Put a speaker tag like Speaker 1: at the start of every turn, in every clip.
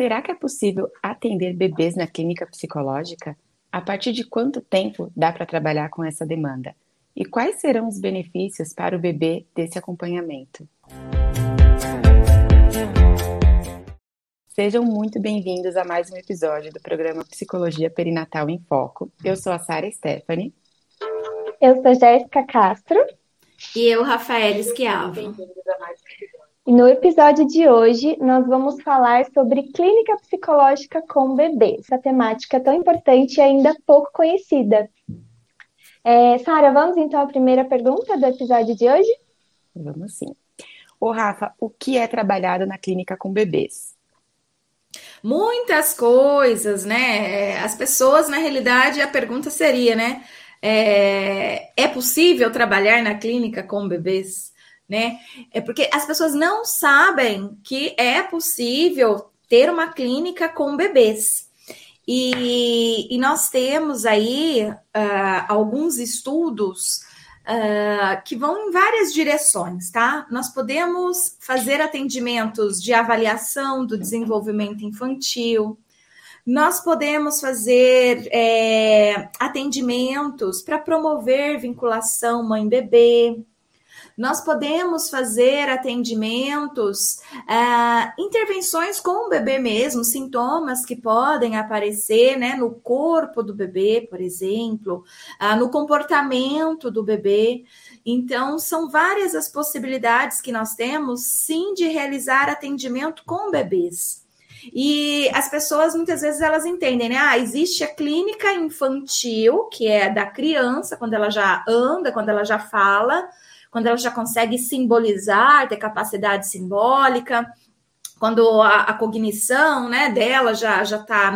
Speaker 1: Será que é possível atender bebês na clínica psicológica? A partir de quanto tempo dá para trabalhar com essa demanda? E quais serão os benefícios para o bebê desse acompanhamento? Sejam muito bem-vindos a mais um episódio do programa Psicologia Perinatal em Foco. Eu sou a Sara Stephanie.
Speaker 2: Eu sou Jéssica Castro.
Speaker 3: E eu, Rafael Esquiavo.
Speaker 2: E no episódio de hoje, nós vamos falar sobre clínica psicológica com bebê, essa temática tão importante e ainda pouco conhecida. É, Sara, vamos então à primeira pergunta do episódio de hoje?
Speaker 1: Vamos sim. Ô, Rafa, o que é trabalhado na clínica com bebês?
Speaker 3: Muitas coisas, né? As pessoas, na realidade, a pergunta seria, né? É, é possível trabalhar na clínica com bebês? Né? É porque as pessoas não sabem que é possível ter uma clínica com bebês. E, e nós temos aí uh, alguns estudos uh, que vão em várias direções, tá? Nós podemos fazer atendimentos de avaliação do desenvolvimento infantil, nós podemos fazer é, atendimentos para promover vinculação mãe-bebê, nós podemos fazer atendimentos, uh, intervenções com o bebê mesmo, sintomas que podem aparecer né, no corpo do bebê, por exemplo, uh, no comportamento do bebê. Então, são várias as possibilidades que nós temos, sim, de realizar atendimento com bebês. E as pessoas muitas vezes elas entendem, né? Ah, existe a clínica infantil, que é da criança, quando ela já anda, quando ela já fala, quando ela já consegue simbolizar, ter capacidade simbólica, quando a, a, cognição né, dela já já está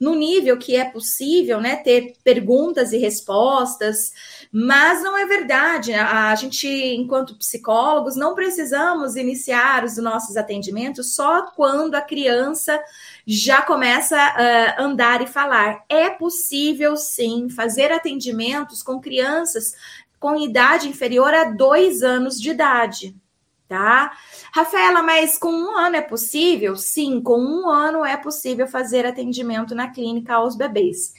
Speaker 3: num, nível que é possível né, ter perguntas e respostas, mas não é verdade. A, a gente, enquanto psicólogos, não precisamos iniciar os nossos atendimentos só quando a criança já começa a andar e falar. É possível sim fazer atendimentos com crianças com idade inferior a dois anos de idade, tá? Rafaela, mas com um ano é possível? Sim, com um ano é possível fazer atendimento na clínica aos bebês.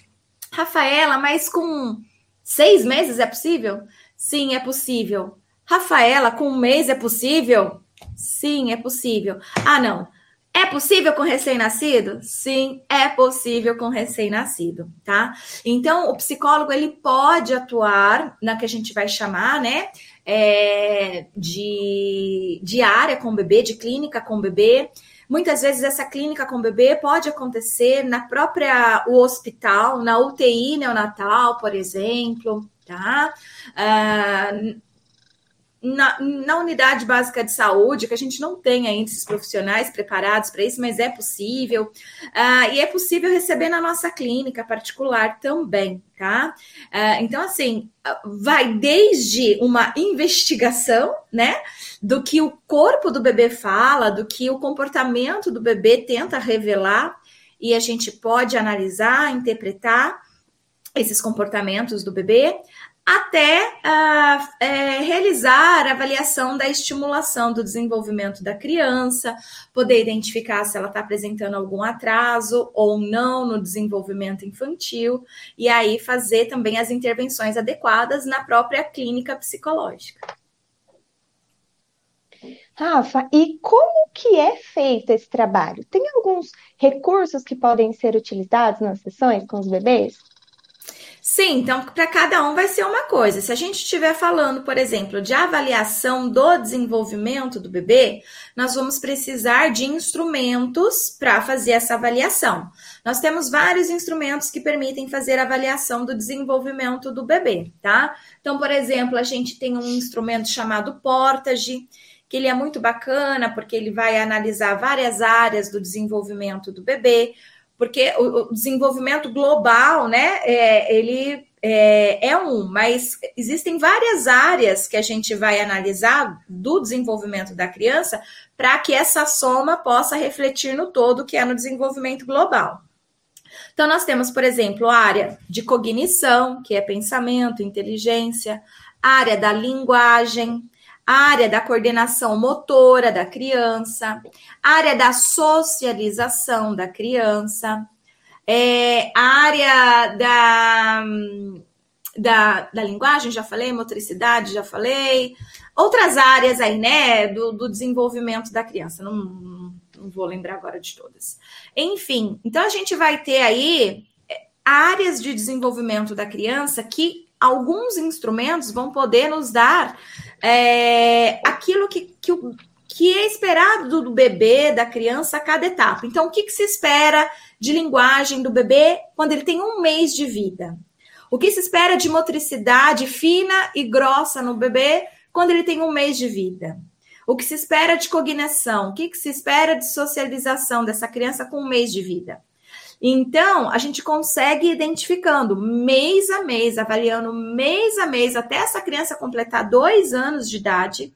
Speaker 3: Rafaela, mas com seis meses é possível? Sim, é possível. Rafaela, com um mês é possível? Sim, é possível. Ah, não. É possível com recém-nascido? Sim, é possível com recém-nascido, tá? Então, o psicólogo ele pode atuar na que a gente vai chamar, né, é, de, de área com bebê, de clínica com bebê. Muitas vezes essa clínica com bebê pode acontecer na própria o hospital, na UTI neonatal, por exemplo, tá? Uh, na, na, unidade básica de saúde, que a gente não tem ainda esses profissionais preparados para isso, mas é possível. Uh, e é possível receber na nossa clínica particular também, tá? Uh, então, assim, vai desde uma investigação, né, do que o corpo do bebê fala, do que o comportamento do bebê tenta revelar, e a gente pode analisar, interpretar esses comportamentos do bebê, até uh, é, realizar a avaliação da estimulação do desenvolvimento da criança, poder identificar se ela está apresentando algum atraso ou não no desenvolvimento infantil, e aí fazer também as intervenções adequadas na própria clínica psicológica.
Speaker 2: Rafa, e como que é feito esse trabalho? Tem alguns recursos que podem ser utilizados nas sessões com os bebês?
Speaker 3: Sim, então para cada um vai ser uma coisa. Se a gente estiver falando, por exemplo, de avaliação do desenvolvimento do bebê, nós vamos precisar de instrumentos para fazer essa avaliação. Nós temos vários instrumentos que permitem fazer avaliação do desenvolvimento do bebê, tá? Então, por exemplo, a gente tem um instrumento chamado Portage, que ele é muito bacana porque ele vai analisar várias áreas do desenvolvimento do bebê porque o, desenvolvimento global, né, é, ele é, é, um, mas existem várias áreas que a gente vai analisar do desenvolvimento da criança para que essa soma possa refletir no todo que é no desenvolvimento global. Então, nós temos, por exemplo, a área de cognição, que é pensamento, inteligência, área da linguagem, área da coordenação motora da criança, área da socialização da criança, é, a área da, da, da linguagem, já falei, motricidade, já falei, outras áreas aí, né, do, do desenvolvimento da criança, não, não vou lembrar agora de todas. Enfim, então a gente vai ter aí é, áreas de desenvolvimento da criança que alguns instrumentos vão poder nos dar é, aquilo que, que, que, é esperado do, do, bebê, da criança a cada etapa. Então, o que, que se espera de linguagem do bebê quando ele tem um mês de vida? O que se espera de motricidade fina e grossa no bebê quando ele tem um mês de vida? O que se espera de cognição? O que, que se espera de socialização dessa criança com um mês de vida? Então, a gente consegue identificando mês a mês, avaliando mês a mês, até essa criança completar dois anos de idade,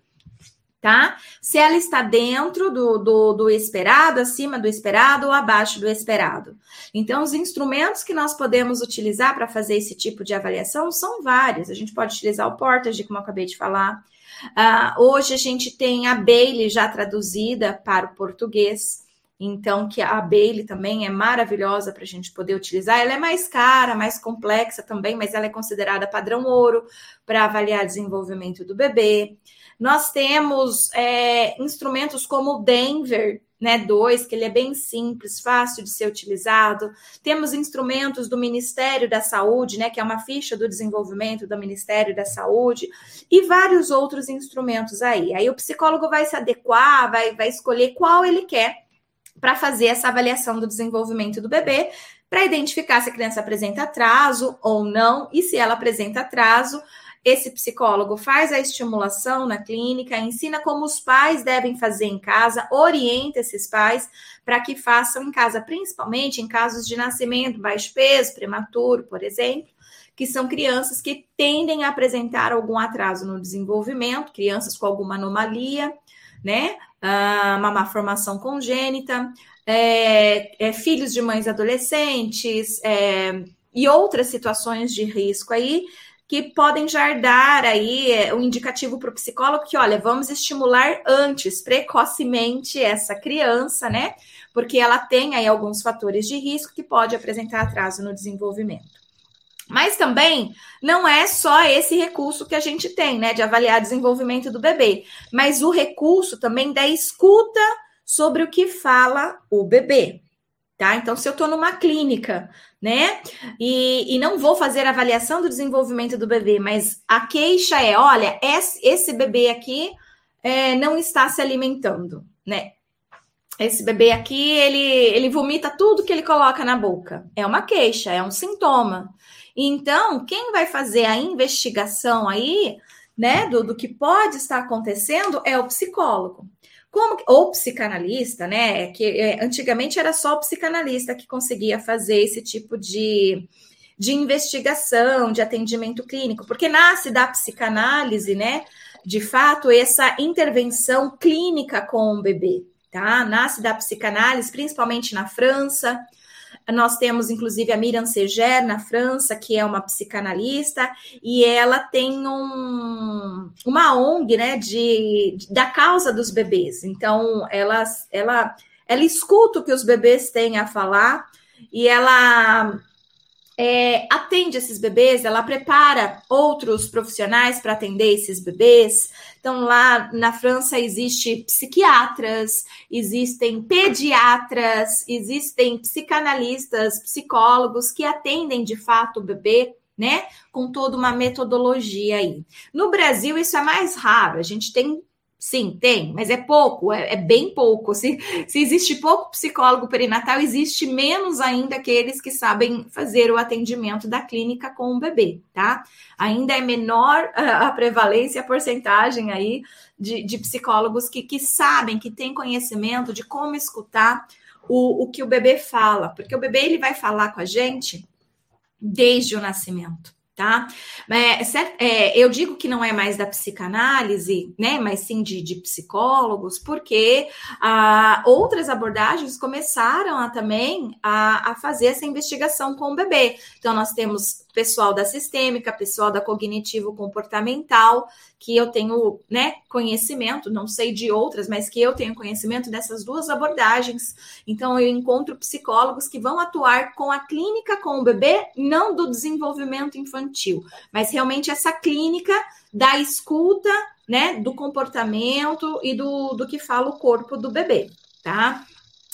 Speaker 3: tá? Se ela está dentro do, do, do, esperado, acima do esperado ou abaixo do esperado. Então, os instrumentos que nós podemos utilizar para fazer esse tipo de avaliação são vários. A gente pode utilizar o Portage, como eu acabei de falar. Uh, hoje a gente tem a Bailey já traduzida para o português. Então, que a Bailey também é maravilhosa para a gente poder utilizar. Ela é mais cara, mais complexa também, mas ela é considerada padrão ouro para avaliar desenvolvimento do bebê. Nós temos é, instrumentos como o Denver, né, 2, que ele é bem simples, fácil de ser utilizado. Temos instrumentos do Ministério da Saúde, né, que é uma ficha do desenvolvimento do Ministério da Saúde, e vários outros instrumentos aí. Aí o psicólogo vai se adequar, vai, vai escolher qual ele quer para fazer essa avaliação do desenvolvimento do bebê, para identificar se a criança apresenta atraso ou não, e se ela apresenta atraso, esse psicólogo faz a estimulação na clínica, ensina como os pais devem fazer em casa, orienta esses pais para que façam em casa, principalmente em casos de nascimento, baixo peso, prematuro, por exemplo, que são crianças que tendem a apresentar algum atraso no desenvolvimento, crianças com alguma anomalia, né? Ah, uma má formação congênita, é, é, filhos de mães adolescentes é, e outras situações de risco aí que podem já dar aí o é, um indicativo para o psicólogo que, olha, vamos estimular antes, precocemente, essa criança, né? Porque ela tem aí alguns fatores de risco que pode apresentar atraso no desenvolvimento. Mas também não é só esse recurso que a gente tem, né, de avaliar desenvolvimento do bebê, mas o recurso também da escuta sobre o que fala o bebê, tá? Então, se eu estou numa clínica, né, e, e não vou fazer avaliação do desenvolvimento do bebê, mas a queixa é: olha, esse, esse bebê aqui é, não está se alimentando, né? Esse bebê aqui, ele, ele vomita tudo que ele coloca na boca. É uma queixa, é um sintoma. Então, quem vai fazer a investigação aí, né, do, do que pode estar acontecendo é o psicólogo. Como, ou psicanalista, né? Que é, antigamente era só o psicanalista que conseguia fazer esse tipo de, de investigação, de atendimento clínico, porque nasce da psicanálise, né? De fato, essa intervenção clínica com o bebê, tá? Nasce da psicanálise, principalmente na França. Nós temos, inclusive, a Miriam Seger, na França, que é uma psicanalista, e ela tem um, uma ONG né, de, de, da causa dos bebês. Então, ela, ela, ela escuta o que os bebês têm a falar e ela é, atende esses bebês, ela prepara outros profissionais para atender esses bebês. Então, lá na França existe psiquiatras, existem pediatras, existem psicanalistas, psicólogos que atendem de fato o bebê, né? Com toda uma metodologia aí. No Brasil, isso é mais raro. A gente tem Sim, tem, mas é pouco, é, é, bem pouco. Se, se existe pouco psicólogo perinatal, existe menos ainda aqueles que sabem fazer o atendimento da clínica com o bebê, tá? Ainda é menor a, a prevalência, a porcentagem aí de, de psicólogos que, que sabem, que têm conhecimento de como escutar o, o que o bebê fala, porque o bebê ele vai falar com a gente desde o nascimento tá? É, é, eu digo que não é mais da psicanálise, né, mas sim de, de psicólogos, porque ah, outras abordagens começaram a, também a, a fazer essa investigação com o bebê. Então, nós temos pessoal da sistêmica, pessoal da cognitivo-comportamental, que eu tenho né, conhecimento, não sei de outras, mas que eu tenho conhecimento dessas duas abordagens. Então, eu encontro psicólogos que vão atuar com a clínica com o bebê, não do desenvolvimento infantil, mas realmente essa clínica da escuta, né, do comportamento e do, do que fala o corpo do bebê, tá?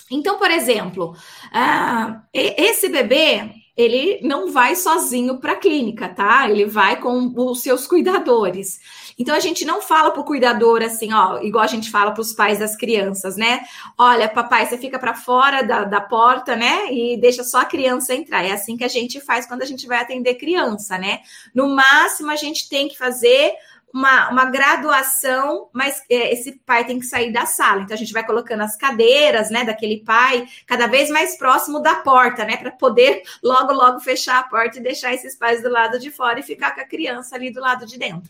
Speaker 3: Então, por exemplo, uh, esse bebê ele não vai sozinho para a clínica, tá? Ele vai com os seus cuidadores. Então a gente não fala para o cuidador assim, ó, igual a gente fala para os pais das crianças, né? Olha, papai, você fica para fora da, da porta, né? E deixa só a criança entrar. É assim que a gente faz quando a gente vai atender criança, né? No máximo a gente tem que fazer uma, uma graduação, mas é, esse pai tem que sair da sala. Então a gente vai colocando as cadeiras, né, daquele pai cada vez mais próximo da porta, né, para poder logo logo fechar a porta e deixar esses pais do lado de fora e ficar com a criança ali do lado de dentro.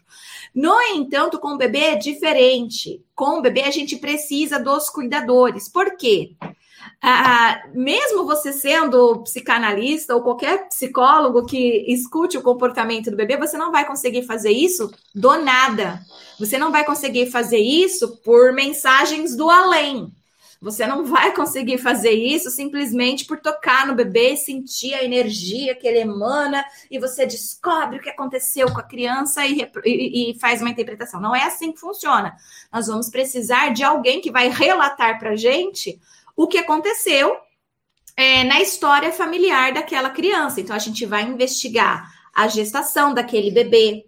Speaker 3: No entanto, com o bebê é diferente. Com o bebê a gente precisa dos cuidadores. Por quê? Ah, mesmo você sendo psicanalista ou qualquer psicólogo que escute o comportamento do bebê, você não vai conseguir fazer isso do nada. Você não vai conseguir fazer isso por mensagens do além. Você não vai conseguir fazer isso simplesmente por tocar no bebê sentir a energia que ele emana e você descobre o que aconteceu com a criança e, e, e faz uma interpretação. Não é assim que funciona. Nós vamos precisar de alguém que vai relatar para gente o que aconteceu é, na história familiar daquela criança. Então, a gente vai investigar a gestação daquele bebê.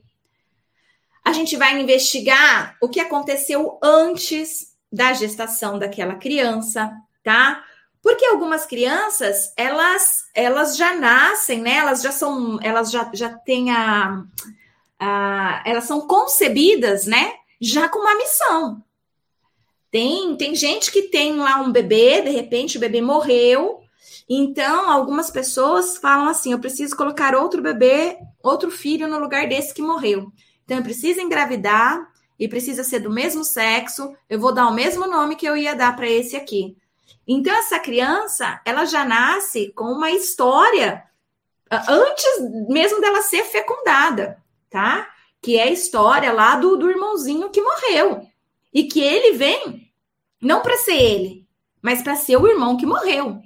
Speaker 3: A gente vai investigar o que aconteceu antes da gestação daquela criança, tá? Porque algumas crianças, elas, elas já nascem, né? Elas já são, elas já, já têm a, a elas são concebidas, né? Já com uma missão. Tem, tem gente que tem lá um bebê, de repente o bebê morreu. Então, algumas pessoas falam assim: eu preciso colocar outro bebê, outro filho no lugar desse que morreu. Então, eu preciso engravidar e precisa ser do mesmo sexo. Eu vou dar o mesmo nome que eu ia dar para esse aqui. Então, essa criança, ela já nasce com uma história ah, antes mesmo dela ser fecundada, tá? Que é a história lá do, do irmãozinho que morreu. E que ele vem não para ser ele, mas para ser o irmão que morreu.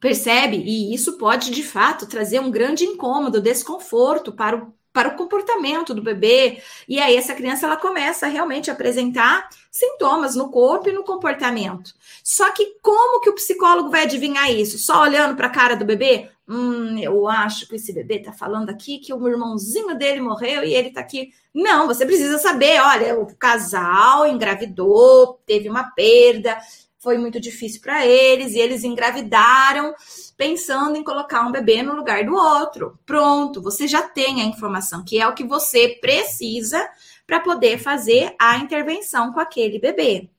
Speaker 3: Percebe? E isso pode, de fato, trazer um grande incômodo, desconforto para o, para o comportamento do bebê. E aí, essa criança ela começa a realmente apresentar sintomas no corpo e no comportamento. Só que como que o psicólogo vai adivinhar isso? Só olhando para a cara do bebê? Hum, eu acho que esse bebê está falando aqui que o irmãozinho dele morreu e ele está aqui. Não, você precisa saber, olha, o casal engravidou, teve uma perda, foi muito difícil para eles e eles engravidaram pensando em colocar um bebê no lugar do outro. Pronto, você já tem a informação, que é o que você precisa para poder fazer a intervenção com aquele bebê.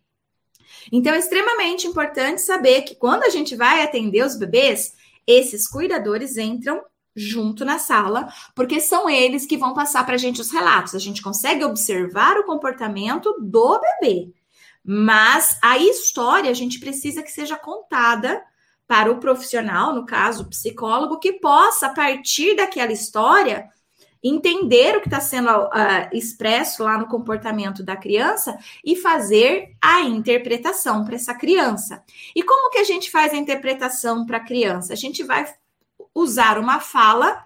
Speaker 3: Então, é extremamente importante saber que quando a gente vai atender os bebês, esses cuidadores entram junto na sala, porque são eles que vão passar para a gente os relatos. A gente consegue observar o comportamento do bebê, mas a história a gente precisa que seja contada para o profissional, no caso, o psicólogo, que possa, a partir daquela história, entender o que está sendo uh, expresso lá no comportamento da criança e fazer a interpretação para essa criança. E como que a gente faz a interpretação para a criança? A gente vai usar uma fala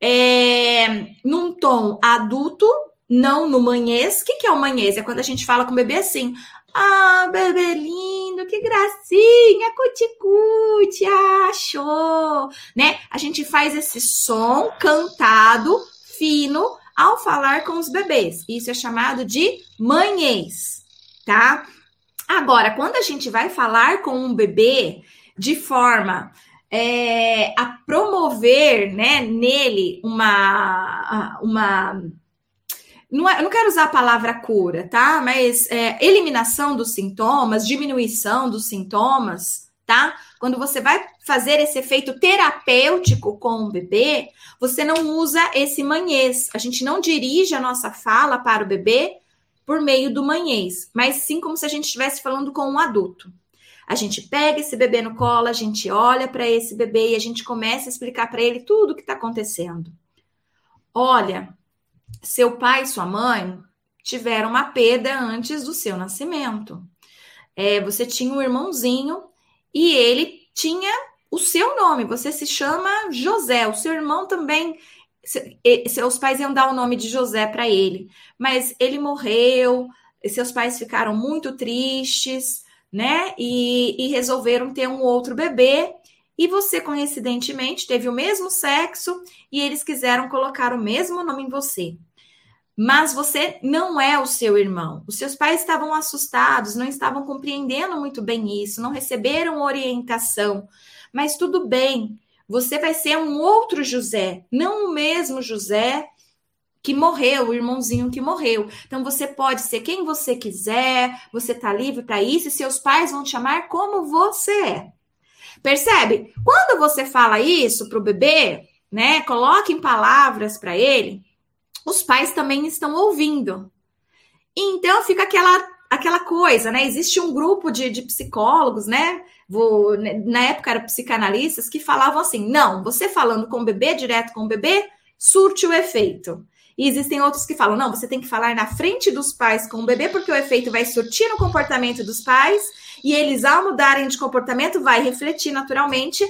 Speaker 3: é, num tom adulto, não no manhês. O que, que é o manhês? É quando a gente fala com o bebê assim: Ah, bebê lindo, que gracinha, cuticute, achou, né? A gente faz esse som cantado fino ao falar com os bebês. Isso é chamado de manhês, tá? Agora, quando a gente vai falar com um bebê de forma é, a promover né, nele uma, uma não, é, eu não quero usar a palavra cura, tá? Mas é, eliminação dos sintomas, diminuição dos sintomas, tá? Quando você vai fazer esse efeito terapêutico com o bebê, você não usa esse manhês. A gente não dirige a nossa fala para o bebê por meio do manhês, mas sim como se a gente estivesse falando com um adulto. A gente pega esse bebê no colo, a gente olha para esse bebê e a gente começa a explicar para ele tudo o que está acontecendo. Olha, seu pai e sua mãe tiveram uma perda antes do seu nascimento. É, você tinha um irmãozinho e ele tinha o seu nome. Você se chama José. O seu irmão também. Seus pais iam dar o nome de José para ele, mas ele morreu. Seus pais ficaram muito tristes, né? E, e resolveram ter um outro bebê. E você, coincidentemente, teve o mesmo sexo e eles quiseram colocar o mesmo nome em você mas você não é o seu irmão. Os seus pais estavam assustados, não estavam compreendendo muito bem isso, não receberam orientação. Mas tudo bem, você vai ser um outro José, não o mesmo José que morreu, o irmãozinho que morreu. Então você pode ser quem você quiser, você tá livre para isso e seus pais vão te chamar como você é. Percebe? Quando você fala isso pro bebê, né, coloque em palavras para ele, os pais também estão ouvindo. Então fica aquela aquela coisa, né? Existe um grupo de, de psicólogos, né? Vou, na época eram psicanalistas que falavam assim: não, você falando com o bebê, direto com o bebê, surte o efeito. E existem outros que falam: não, você tem que falar na frente dos pais com o bebê, porque o efeito vai surtir no comportamento dos pais, e eles, ao mudarem de comportamento, vai refletir naturalmente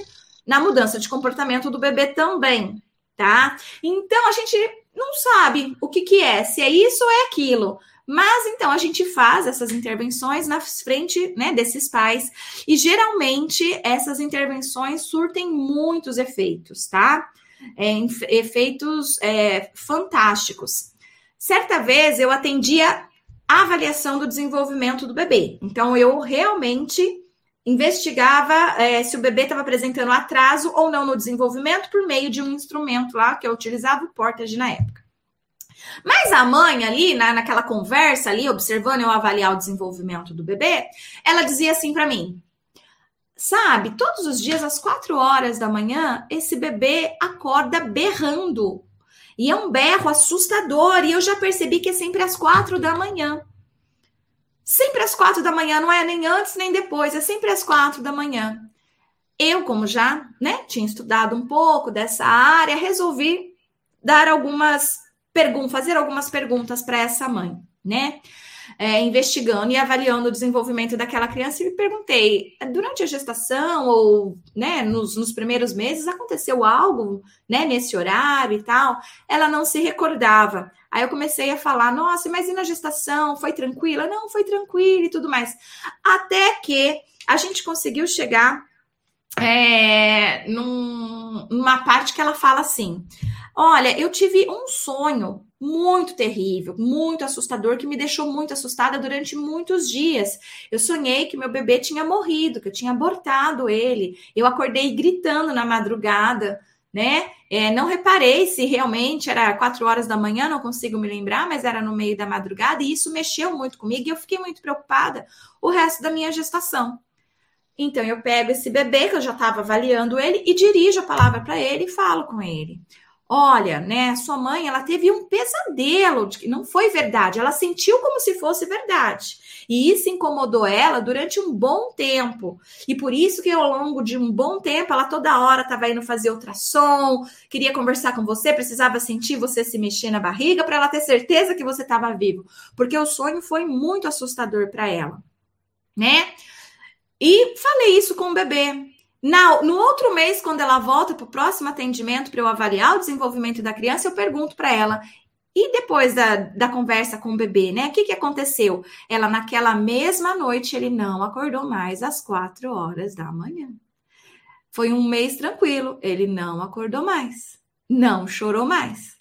Speaker 3: na mudança de comportamento do bebê também, tá? Então a gente não sabe o que, que é, se é isso ou é aquilo. Mas então a gente faz essas intervenções na frente né, desses pais, e geralmente essas intervenções surtem muitos efeitos, tá? É, efeitos é, fantásticos. Certa vez eu atendia a avaliação do desenvolvimento do bebê, então eu realmente investigava é, se o bebê estava apresentando atraso ou não no desenvolvimento por meio de um instrumento lá que eu utilizava, o Portage na época. Mas a mãe ali, na, naquela conversa ali, observando eu avaliar o desenvolvimento do bebê, ela dizia assim para mim: Sabe, todos os dias às quatro horas da manhã, esse bebê acorda berrando. E é um berro assustador, e eu já percebi que é sempre às quatro da manhã. Sempre às quatro da manhã, não é nem antes nem depois, é sempre às quatro da manhã. Eu, como já né, tinha estudado um pouco dessa área, resolvi dar algumas perguntas, fazer algumas perguntas para essa mãe, né? É, investigando e avaliando o desenvolvimento daquela criança e me perguntei, durante a gestação ou né, nos, nos primeiros meses aconteceu algo né, nesse horário e tal? Ela não se recordava. Aí eu comecei a falar, nossa, mas e na gestação? Foi tranquila? Não, foi tranquila e tudo mais. Até que a gente conseguiu chegar é, num, numa parte que ela fala assim: Olha, eu tive um sonho muito terrível, muito assustador, que me deixou muito assustada durante muitos dias. Eu sonhei que meu bebê tinha morrido, que eu tinha abortado ele. Eu acordei gritando na madrugada, né? É, não reparei se realmente era quatro horas da manhã, não consigo me lembrar, mas era no meio da madrugada, e isso mexeu muito comigo e eu fiquei muito preocupada o resto da minha gestação. Então eu pego esse bebê que eu já estava avaliando ele e dirijo a palavra para ele e falo com ele. Olha, né, sua mãe, ela teve um pesadelo de que não foi verdade, ela sentiu como se fosse verdade. E isso incomodou ela durante um bom tempo. E por isso que ao longo de um bom tempo, ela toda hora estava indo fazer ultrassom, queria conversar com você, precisava sentir você se mexer na barriga para ela ter certeza que você estava vivo, porque o sonho foi muito assustador para ela, né? E falei isso com o bebê. Na, no outro mês, quando ela volta para o próximo atendimento para eu avaliar o desenvolvimento da criança, eu pergunto para ela. E depois da, da conversa com o bebê, né? O que, que aconteceu? Ela, naquela mesma noite, ele não acordou mais às quatro horas da manhã. Foi um mês tranquilo, ele não acordou mais, não chorou mais.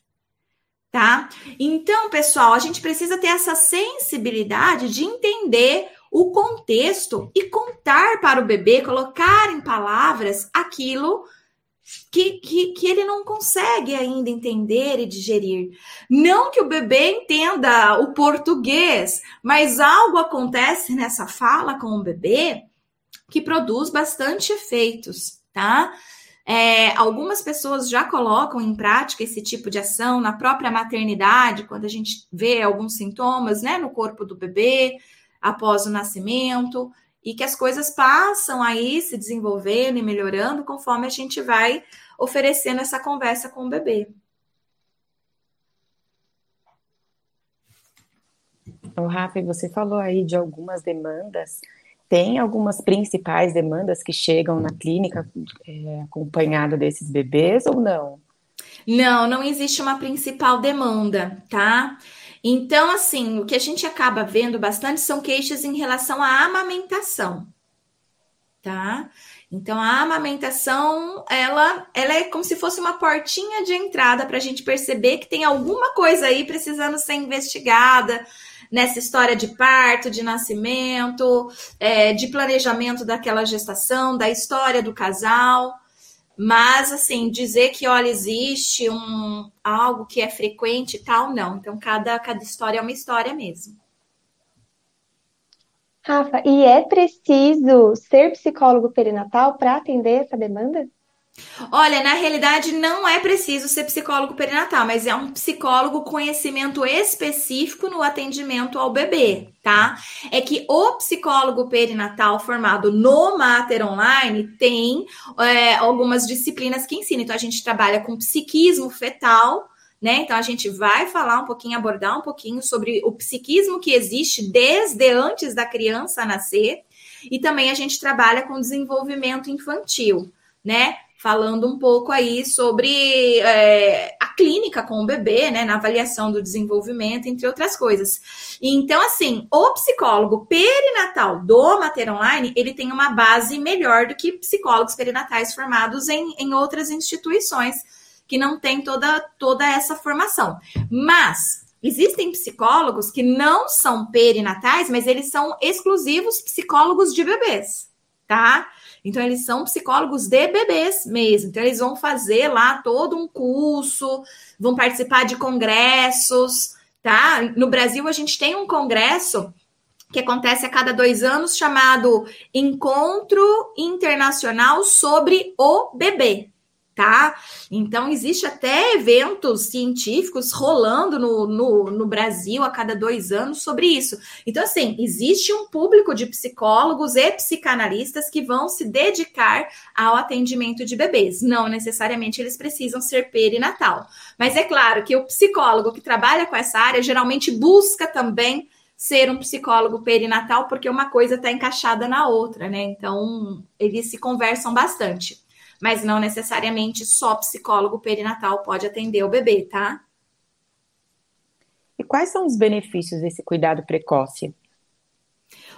Speaker 3: Tá? Então, pessoal, a gente precisa ter essa sensibilidade de entender o contexto e contar para o bebê, colocar em palavras aquilo que, que, que, ele não consegue ainda entender e digerir. Não que o bebê entenda o português, mas algo acontece nessa fala com o bebê que produz bastante efeitos, tá? É, algumas pessoas já colocam em prática esse tipo de ação na própria maternidade, quando a gente vê alguns sintomas né, no corpo do bebê após o nascimento, e que as coisas passam aí se desenvolvendo e melhorando conforme a gente vai oferecendo essa conversa com o bebê.
Speaker 1: Então, Rafa, você falou aí de algumas demandas tem algumas principais demandas que chegam na clínica é, acompanhada desses bebês ou não?
Speaker 3: Não, não existe uma principal demanda, tá? Então, assim, o que a gente acaba vendo bastante são queixas em relação à amamentação, tá? Então, a amamentação, ela, ela é como se fosse uma portinha de entrada para a gente perceber que tem alguma coisa aí precisando ser investigada, nessa história de parto, de nascimento, é, de planejamento daquela gestação, da história do casal. Mas, assim, dizer que, olha, existe um, algo que é frequente e tal, não. Então, cada, cada história é uma história mesmo.
Speaker 2: Rafa, e é preciso ser psicólogo perinatal para atender essa demanda?
Speaker 3: Olha, na realidade não é preciso ser psicólogo perinatal, mas é um psicólogo conhecimento específico no atendimento ao bebê, tá? É que o psicólogo perinatal formado no Mater Online tem é, algumas disciplinas que ensinam. Então a gente trabalha com psiquismo fetal, né? Então a gente vai falar um pouquinho, abordar um pouquinho sobre o psiquismo que existe desde antes da criança nascer, e também a gente trabalha com desenvolvimento infantil, né? Falando um pouco aí sobre é, a clínica com o bebê, né, na avaliação do desenvolvimento, entre outras coisas. Então, assim, o psicólogo perinatal do Mater Online, ele tem uma base melhor do que psicólogos perinatais formados em, em outras instituições que não tem toda, toda essa formação. Mas Existem psicólogos que não são perinatais, mas eles são exclusivos psicólogos de bebês, tá? Então, eles são psicólogos de bebês mesmo. Então, eles vão fazer lá todo um curso, vão participar de congressos, tá? No Brasil, a gente tem um congresso que acontece a cada dois anos chamado Encontro Internacional sobre o Bebê tá? Então, existe até eventos científicos rolando no, no, no, Brasil a cada dois anos sobre isso. Então, assim, existe um público de psicólogos e psicanalistas que vão se dedicar ao atendimento de bebês. Não necessariamente eles precisam ser perinatal. Mas é claro que o psicólogo que trabalha com essa área geralmente busca também ser um psicólogo perinatal, porque uma coisa está encaixada na outra, né? Então, eles se conversam bastante mas não necessariamente só psicólogo perinatal pode atender o bebê, tá?
Speaker 1: E quais são os benefícios desse cuidado precoce?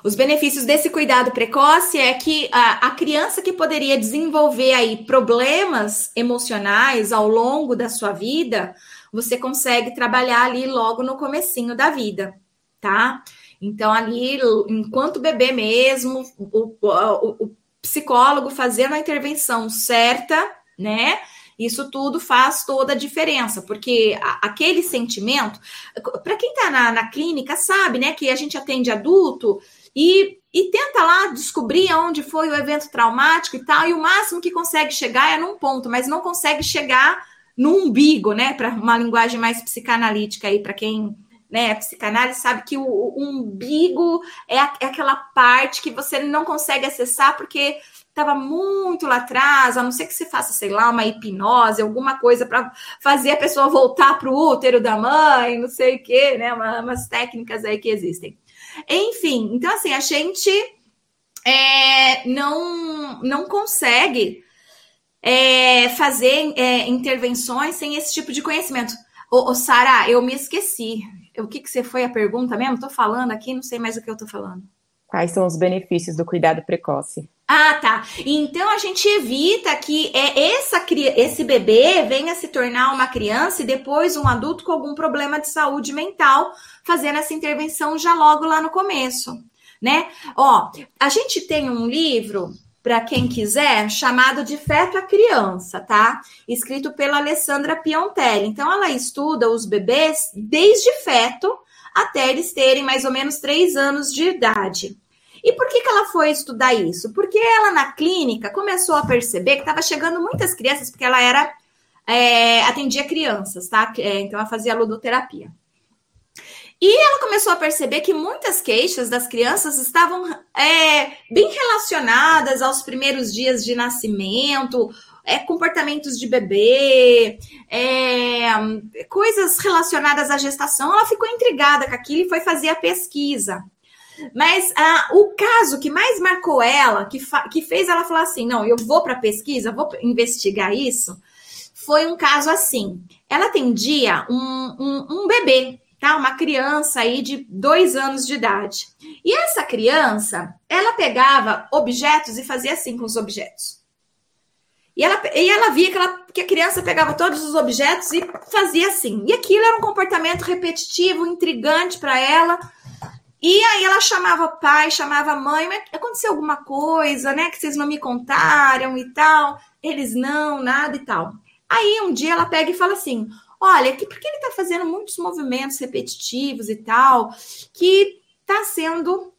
Speaker 3: Os benefícios desse cuidado precoce é que a, a, criança que poderia desenvolver aí problemas emocionais ao longo da sua vida, você consegue trabalhar ali logo no comecinho da vida, tá? Então, ali, enquanto bebê mesmo, o, o, o psicólogo fazendo a intervenção certa, né? Isso tudo faz toda a diferença, porque aquele sentimento, para quem está na, na, clínica, sabe, né, que a gente atende adulto e, e tenta lá descobrir onde foi o evento traumático e tal, e o máximo que consegue chegar é num ponto, mas não consegue chegar no umbigo, né, para uma linguagem mais psicanalítica aí, para quem né, a psicanálise sabe que o, o umbigo é, a, é, aquela parte que você não consegue acessar porque estava muito lá atrás, a não ser que você faça, sei lá, uma hipnose, alguma coisa para fazer a pessoa voltar para o útero da mãe, não sei o quê, né, uma, umas técnicas aí que existem. Enfim, então assim, a gente é, não, não consegue é, fazer é, intervenções sem esse tipo de conhecimento. Ô, ô Sara, eu me esqueci o que, que você foi a pergunta mesmo? Estou falando aqui, não sei mais o que eu estou falando.
Speaker 1: Quais são os benefícios do cuidado precoce?
Speaker 3: Ah, tá. Então a gente evita que é essa, esse bebê venha se tornar uma criança e depois um adulto com algum problema de saúde mental, fazendo essa intervenção já logo lá no começo, né? Ó, a gente tem um livro para quem quiser, chamado de Feto a Criança, tá? Escrito pela Alessandra Piontelli. Então, ela estuda os bebês desde feto até eles terem mais ou menos três anos de idade. E por que, que ela foi estudar isso? Porque ela na clínica começou a perceber que estava chegando muitas crianças, porque ela era é, atendia crianças, tá? É, então ela fazia ludoterapia. E ela começou a perceber que muitas queixas das crianças estavam é, bem relacionadas aos primeiros dias de nascimento, é, comportamentos de bebê, é, coisas relacionadas à gestação. Ela ficou intrigada com aquilo e foi fazer a pesquisa. Mas ah, o caso que mais marcou ela, que, que fez ela falar assim: não, eu vou para pesquisa, vou investigar isso, foi um caso assim. Ela atendia um, um, um bebê tá? Uma criança aí de dois anos de idade. E essa criança, ela pegava objetos e fazia assim com os objetos. E ela, e ela via que, ela, que a criança pegava todos os objetos e fazia assim. E aquilo era um comportamento repetitivo, intrigante para ela. E aí ela chamava pai, chamava mãe, mas aconteceu alguma coisa, né? Que vocês não me contaram e tal. Eles não, nada e tal. Aí um dia ela pega e fala assim: olha, que, porque ele está fazendo muitos movimentos repetitivos e tal, que está sendo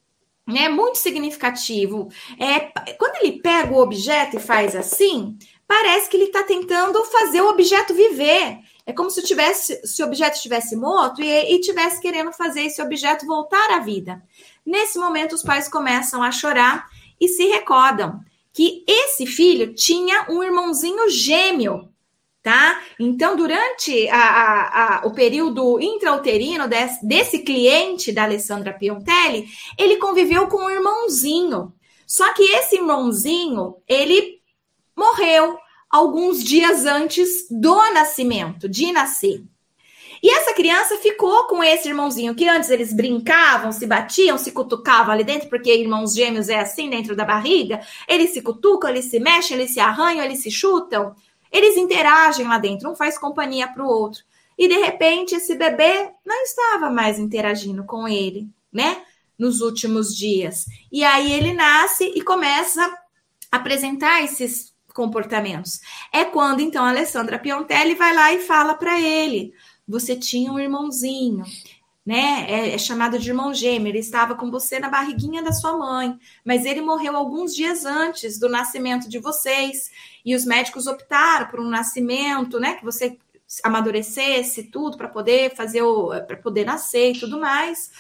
Speaker 3: né, muito significativo. É, quando ele pega o objeto e faz assim, parece que ele está tentando fazer o objeto viver. É como se, tivesse, se o objeto estivesse morto e, e tivesse querendo fazer esse objeto voltar à vida. Nesse momento, os pais começam a chorar e se recordam que esse filho tinha um irmãozinho gêmeo tá? Então, durante a, a, a, o período intrauterino desse, desse cliente da Alessandra Piontelli, ele conviveu com um irmãozinho. Só que esse irmãozinho, ele morreu alguns dias antes do nascimento, de nascer. E essa criança ficou com esse irmãozinho, que antes eles brincavam, se batiam, se cutucavam ali dentro, porque irmãos gêmeos é assim dentro da barriga. Eles se cutucam, eles se mexem, eles se arranham, eles se chutam. Eles interagem lá dentro, um faz companhia para o outro. E de repente esse bebê não estava mais interagindo com ele, né? Nos últimos dias. E aí ele nasce e começa a apresentar esses comportamentos. É quando então a Alessandra Piontelli vai lá e fala para ele: você tinha um irmãozinho, né? É, é, chamado de irmão gêmeo. Ele estava com você na barriguinha da sua mãe, mas ele morreu alguns dias antes do nascimento de vocês. E os médicos optaram por um nascimento, né? Que você amadurecesse tudo para poder fazer o para poder nascer e tudo mais.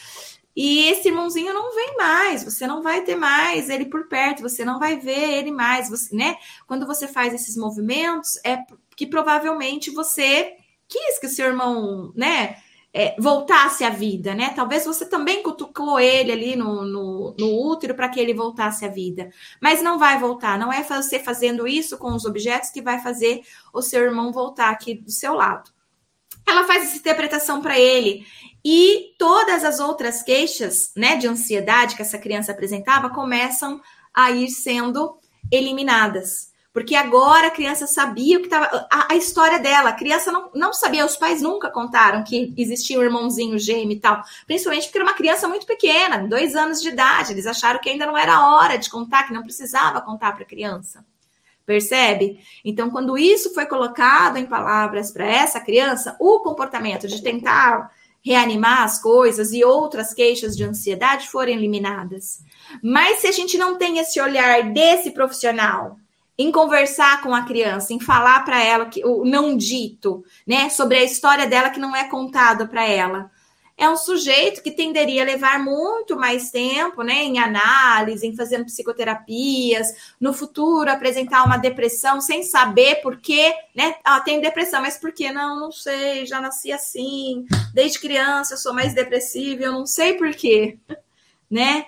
Speaker 3: E esse irmãozinho não vem mais, você não vai ter mais ele por perto, você não vai ver ele mais, você, né? Quando você faz esses movimentos, é que provavelmente você quis que o seu irmão, né, é, voltasse à vida, né? Talvez você também cutucou ele ali no, no, no útero para que ele voltasse à vida. Mas não vai voltar, não é você fazendo isso com os objetos que vai fazer o seu irmão voltar aqui do seu lado. Ela faz essa interpretação para ele e todas as outras queixas, né, de ansiedade que essa criança apresentava começam a ir sendo eliminadas. Porque agora a criança sabia o que estava. A, a, história dela, a criança não, não sabia, os pais nunca contaram que existia um irmãozinho gêmeo e tal. Principalmente porque era uma criança muito pequena, dois anos de idade. Eles acharam que ainda não era hora de contar, que não precisava contar para a criança. Percebe? Então, quando isso foi colocado em palavras para essa criança, o comportamento de tentar reanimar as coisas e outras queixas de ansiedade foram eliminadas. Mas se a gente não tem esse olhar desse profissional, em conversar com a criança, em falar para ela que o não dito, né, sobre a história dela que não é contada para ela. É um sujeito que tenderia a levar muito mais tempo, né, em análise, em fazendo psicoterapias, no futuro apresentar uma depressão sem saber por quê, né? Ah, tenho depressão, mas por que não? Não sei, já nasci assim, desde criança eu sou mais depressiva, eu não sei por quê, né?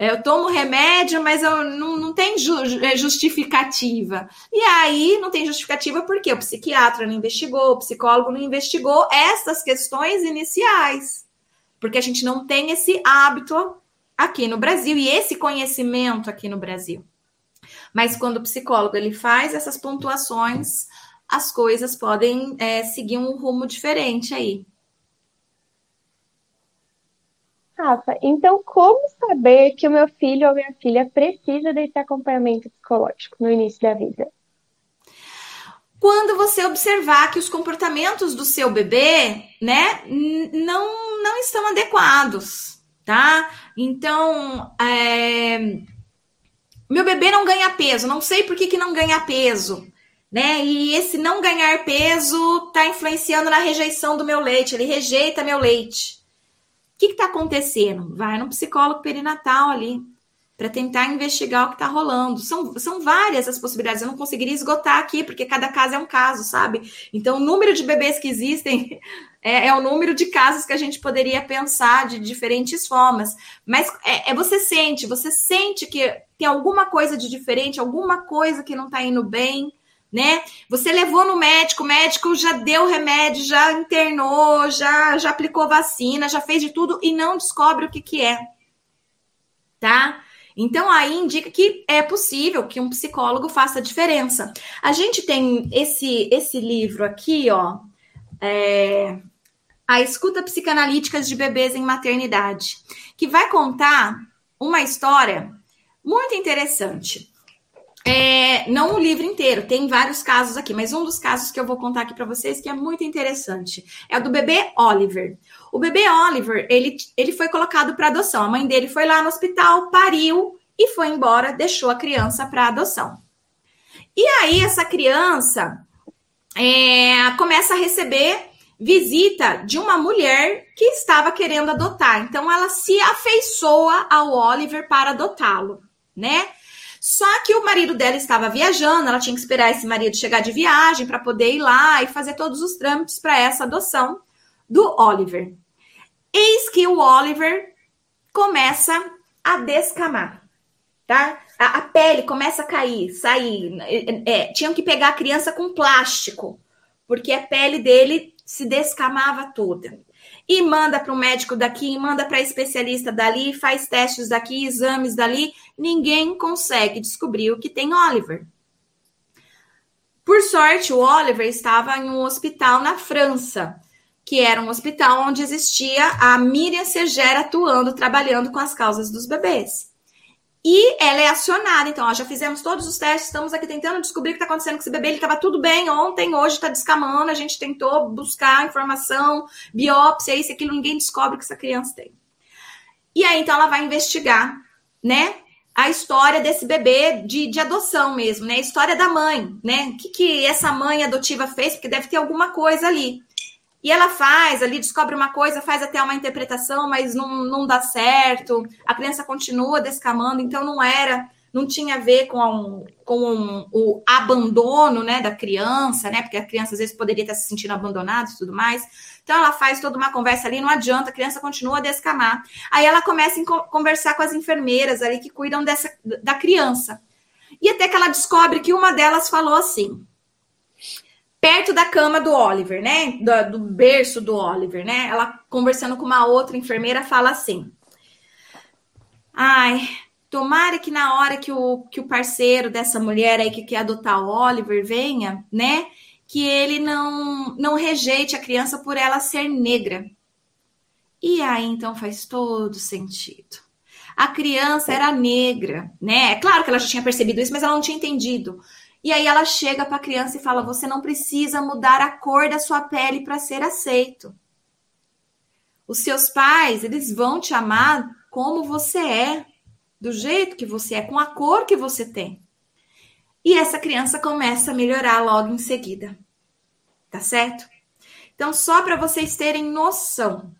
Speaker 3: É, eu tomo remédio, mas eu não, não tem é, justificativa. E aí não tem justificativa porque o psiquiatra não investigou, o psicólogo não investigou essas questões iniciais. Porque a gente não tem esse hábito aqui no Brasil e esse conhecimento aqui no Brasil. Mas quando o psicólogo ele faz essas pontuações, as coisas podem é, seguir um rumo diferente aí.
Speaker 2: Rafa, então como saber que o meu filho ou minha filha precisa desse acompanhamento psicológico no início da vida?
Speaker 3: Quando você observar que os comportamentos do seu bebê, né, não, não estão adequados, tá? Então, é... meu bebê não ganha peso, não sei por que, que não ganha peso, né? E esse não ganhar peso tá influenciando na rejeição do meu leite, ele rejeita meu leite. Que está acontecendo? Vai no psicólogo perinatal ali, para tentar investigar o que está rolando. São, são várias as possibilidades, eu não conseguiria esgotar aqui, porque cada caso é um caso, sabe? Então, o número de bebês que existem é, é o número de casos que a gente poderia pensar de diferentes formas. Mas é, é você sente, você sente que tem alguma coisa de diferente, alguma coisa que não está indo bem né? Você levou no médico, o médico já deu remédio, já internou, já, já aplicou vacina, já fez de tudo e não descobre o que, que é, tá? Então, aí indica que é possível que um psicólogo faça a diferença. A gente tem esse, esse livro aqui, ó, é, A Escuta Psicanalítica de Bebês em Maternidade, que vai contar uma história muito interessante. É, não o livro inteiro, tem vários casos aqui, mas um dos casos que eu vou contar aqui para vocês que é muito interessante é o do bebê Oliver. O bebê Oliver, ele, ele foi colocado para adoção. A mãe dele foi lá no hospital, pariu e foi embora, deixou a criança para adoção. E aí essa criança é, começa a receber visita de uma mulher que estava querendo adotar. Então ela se afeiçoa ao Oliver para adotá-lo, né? Só que o marido dela estava viajando, ela tinha que esperar esse marido chegar de viagem para poder ir lá e fazer todos os trâmites para essa adoção do Oliver. Eis que o Oliver começa a descamar, tá? A, a pele começa a cair, sair. É, é, tinham que pegar a criança com plástico, porque a pele dele se descamava toda e manda para o médico daqui, manda para especialista dali, faz testes daqui, exames dali, ninguém consegue descobrir o que tem Oliver. Por sorte, o Oliver estava em um hospital na França, que era um hospital onde existia a Miriam Segera atuando, trabalhando com as causas dos bebês. E ela é acionada. Então, ó, já fizemos todos os testes, estamos aqui tentando descobrir o que está acontecendo com esse bebê. Ele estava tudo bem ontem, hoje está descamando. A gente tentou buscar informação, biópsia, isso aquilo, ninguém descobre o que essa criança tem. E aí, então, ela vai investigar, né? A história desse bebê de, de adoção mesmo, né? A história da mãe, né? O que, que essa mãe adotiva fez? Porque deve ter alguma coisa ali. E ela faz ali, descobre uma coisa, faz até uma interpretação, mas não, não dá certo. A criança continua descamando, então não era, não tinha a ver com, um, com um, o abandono né, da criança, né? Porque a criança às vezes poderia estar se sentindo abandonada e tudo mais. Então ela faz toda uma conversa ali, não adianta, a criança continua a descamar. Aí ela começa a conversar com as enfermeiras ali que cuidam dessa, da criança. E até que ela descobre que uma delas falou assim: perto da cama do Oliver, né? Do, do, berço do Oliver, né? Ela conversando com uma outra enfermeira fala assim: Ai, tomara que na hora que o, que o parceiro dessa mulher aí que quer adotar o Oliver venha, né? Que ele não, não rejeite a criança por ela ser negra. E aí então faz todo sentido. A criança era negra, né? É claro que ela já tinha percebido isso, mas ela não tinha entendido. E aí ela chega para a criança e fala: "Você não precisa mudar a cor da sua pele para ser aceito. Os seus pais, eles vão te amar como você é, do jeito que você é, com a cor que você tem." E essa criança começa a melhorar logo em seguida. Tá certo? Então, só para vocês terem noção,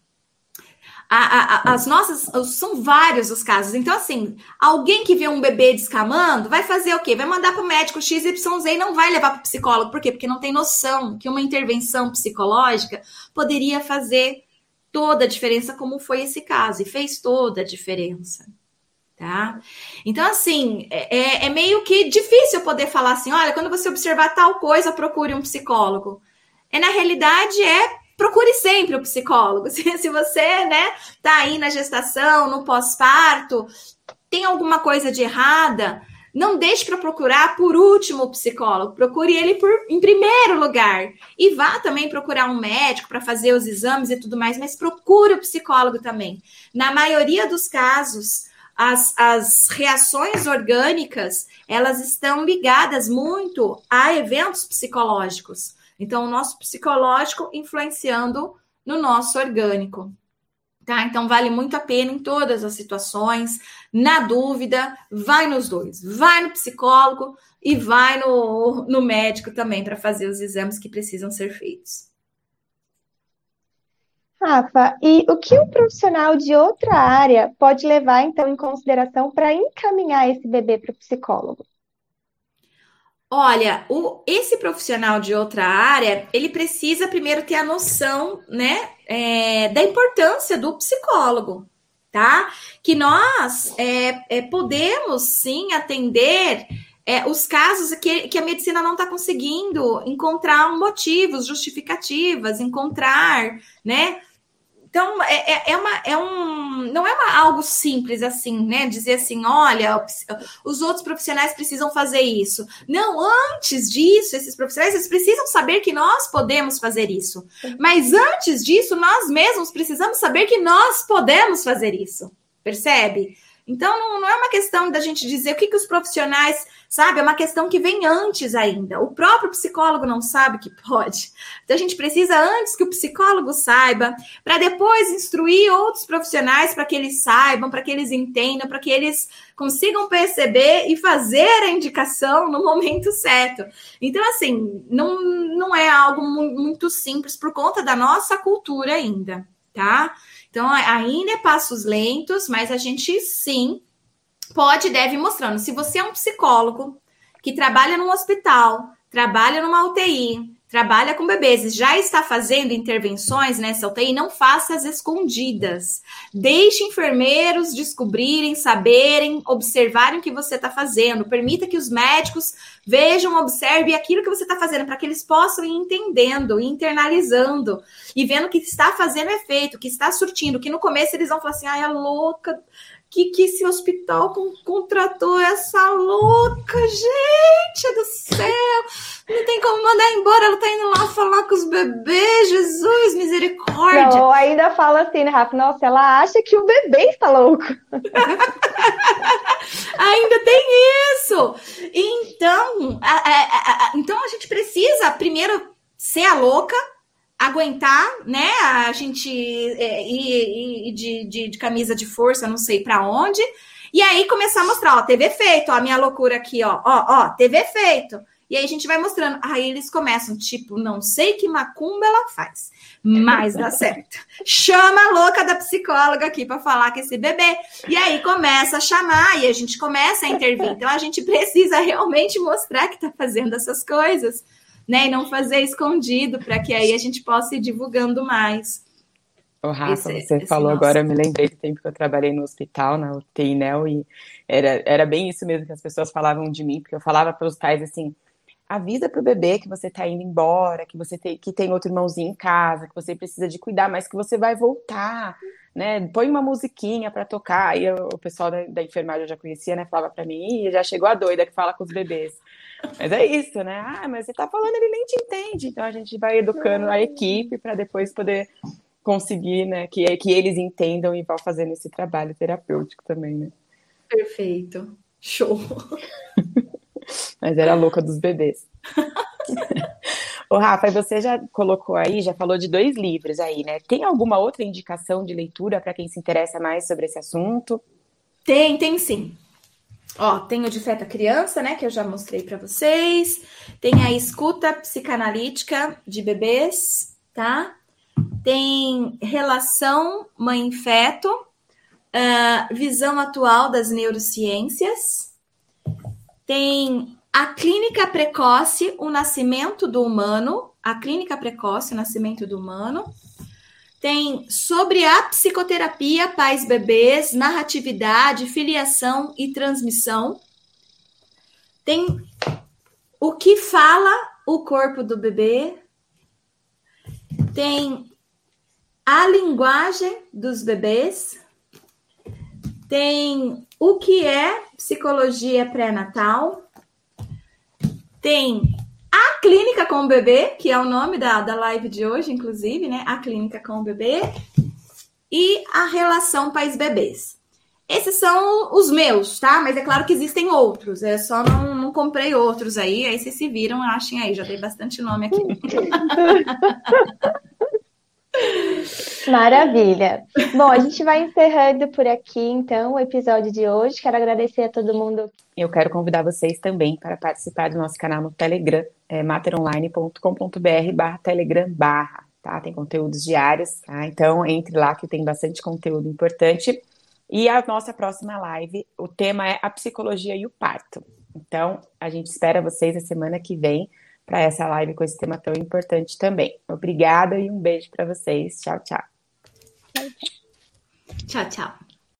Speaker 3: a, a, as nossas são vários os casos. Então, assim, alguém que vê um bebê descamando vai fazer o quê? Vai mandar para o médico XYZ e não vai levar para o psicólogo. Por quê? Porque não tem noção que uma intervenção psicológica poderia fazer toda a diferença, como foi esse caso, e fez toda a diferença. Tá? Então, assim, é, é, é meio que difícil poder falar assim: olha, quando você observar tal coisa, procure um psicólogo. É, na realidade, é procure sempre o psicólogo. Se, se você, né, tá aí na gestação, no pós-parto, tem alguma coisa de errada, não deixe para procurar por último o psicólogo, procure ele por, em primeiro lugar. E vá também procurar um médico para fazer os exames e tudo mais, mas procure o psicólogo também. Na maioria dos casos, as, as reações orgânicas, elas estão ligadas muito a eventos psicológicos. Então, o nosso psicológico influenciando no nosso orgânico. Tá? Então vale muito a pena em todas as situações. Na dúvida, vai nos dois. Vai no psicólogo e vai no, no médico também para fazer os exames que precisam ser feitos.
Speaker 2: Rafa, e o que um profissional de outra área pode levar então em consideração para encaminhar esse bebê para o psicólogo?
Speaker 3: Olha, o, esse profissional de outra área, ele precisa primeiro ter a noção, né, é, da importância do psicólogo, tá? Que nós é, é, podemos sim atender é, os casos que, que a medicina não está conseguindo encontrar motivos, justificativas, encontrar, né? Então, é, é, é, uma, é um, não é uma, algo simples assim, né? Dizer assim, olha, os outros profissionais precisam fazer isso. Não, antes disso, esses profissionais eles precisam saber que nós podemos fazer isso. Mas antes disso, nós mesmos precisamos saber que nós podemos fazer isso. Percebe? Então, não, não é uma questão da gente dizer o que, que os profissionais, sabe? É uma questão que vem antes ainda. O próprio psicólogo não sabe que pode. Então, a gente precisa antes que o psicólogo saiba, para depois instruir outros profissionais para que eles saibam, para que eles entendam, para que eles consigam perceber e fazer a indicação no momento certo. Então, assim, não, não é algo muito simples por conta da nossa cultura ainda, tá? Então, ainda é passos lentos, mas a gente sim pode e deve ir mostrando. Se você é um psicólogo que trabalha num hospital, trabalha numa UTI, trabalha com bebês já está fazendo intervenções nessa UTI, não faça as escondidas. Deixe enfermeiros descobrirem, saberem, observarem o que você está fazendo. Permita que os médicos vejam, observem aquilo que você está fazendo, para que eles possam ir entendendo, internalizando e vendo que está fazendo efeito, que está surtindo, que no começo eles vão falar assim, ai, é louca, que, que esse hospital contratou essa louca, gente do céu! Não tem como mandar embora, ela tá indo lá falar com os bebês, Jesus, misericórdia!
Speaker 2: Não, ainda fala assim, né, Rafa? Nossa, ela acha que o bebê está louco.
Speaker 3: ainda tem isso! Então a, a, a, então a gente precisa primeiro ser a louca, aguentar, né? A gente é, ir, de, de, de, camisa de força, não sei para onde. E aí começar a mostrar, ó, teve efeito, ó, a minha loucura aqui, ó, ó, ó, teve efeito. E aí a gente vai mostrando. Aí eles começam, tipo, não sei que macumba ela faz, mas dá certo. Chama a louca da psicóloga aqui para falar com esse bebê. E aí começa a chamar e a gente começa a intervir. Então a gente precisa realmente mostrar que tá fazendo essas coisas né? E não fazer escondido para que aí a gente possa ir divulgando mais.
Speaker 1: O Rafa, esse, você esse falou nosso. agora, eu me lembrei do tempo que eu trabalhei no hospital, na UTI, né? E era, era bem isso mesmo que as pessoas falavam de mim, porque eu falava para os pais assim: avisa para o bebê que você está indo embora, que você tem, que tem outro irmãozinho em casa, que você precisa de cuidar, mas que você vai voltar, né? Põe uma musiquinha para tocar. Aí o pessoal da, da, enfermagem eu já conhecia, né? Falava para mim, já chegou a doida que fala com os bebês. Mas é isso, né? Ah, mas você tá falando, ele nem te entende. Então a gente vai educando a equipe para depois poder conseguir, né, que, que eles entendam e vão fazendo esse trabalho terapêutico também, né?
Speaker 3: Perfeito. Show.
Speaker 1: mas era a louca dos bebês. Ô, Rafa, você já colocou aí, já falou de dois livros aí, né? Tem alguma outra indicação de leitura para quem se interessa mais sobre esse assunto?
Speaker 3: Tem, tem sim. Ó, tem o de feta criança, né, que eu já mostrei para vocês. Tem a escuta psicanalítica de bebês, tá? Tem relação mãe-feto, uh, visão atual das neurociências. Tem a clínica precoce, o nascimento do humano. A clínica precoce, o nascimento do humano. Tem sobre a psicoterapia pais-bebês, narratividade, filiação e transmissão. Tem o que fala o corpo do bebê. Tem a linguagem dos bebês. Tem o que é psicologia pré-natal. Tem Clínica com o Bebê, que é o nome da, da live de hoje, inclusive, né? A Clínica com o Bebê. E a Relação Pais-Bebês. Esses são os meus, tá? Mas é claro que existem outros. É só não, não comprei outros aí. Aí vocês se viram, achem aí. Já dei bastante nome aqui.
Speaker 2: Maravilha. Bom, a gente vai encerrando por aqui, então, o episódio de hoje. Quero agradecer a todo mundo.
Speaker 1: Eu quero convidar vocês também para participar do nosso canal no Telegram, é materonline.com.br barra Telegram barra, tá? Tem conteúdos diários, tá? Então, entre lá que tem bastante conteúdo importante. E a nossa próxima live, o tema é a psicologia e o parto. Então, a gente espera vocês a semana que vem para essa live com esse tema tão importante também. Obrigada e um beijo para vocês. Tchau, tchau.
Speaker 3: Tchau, tchau.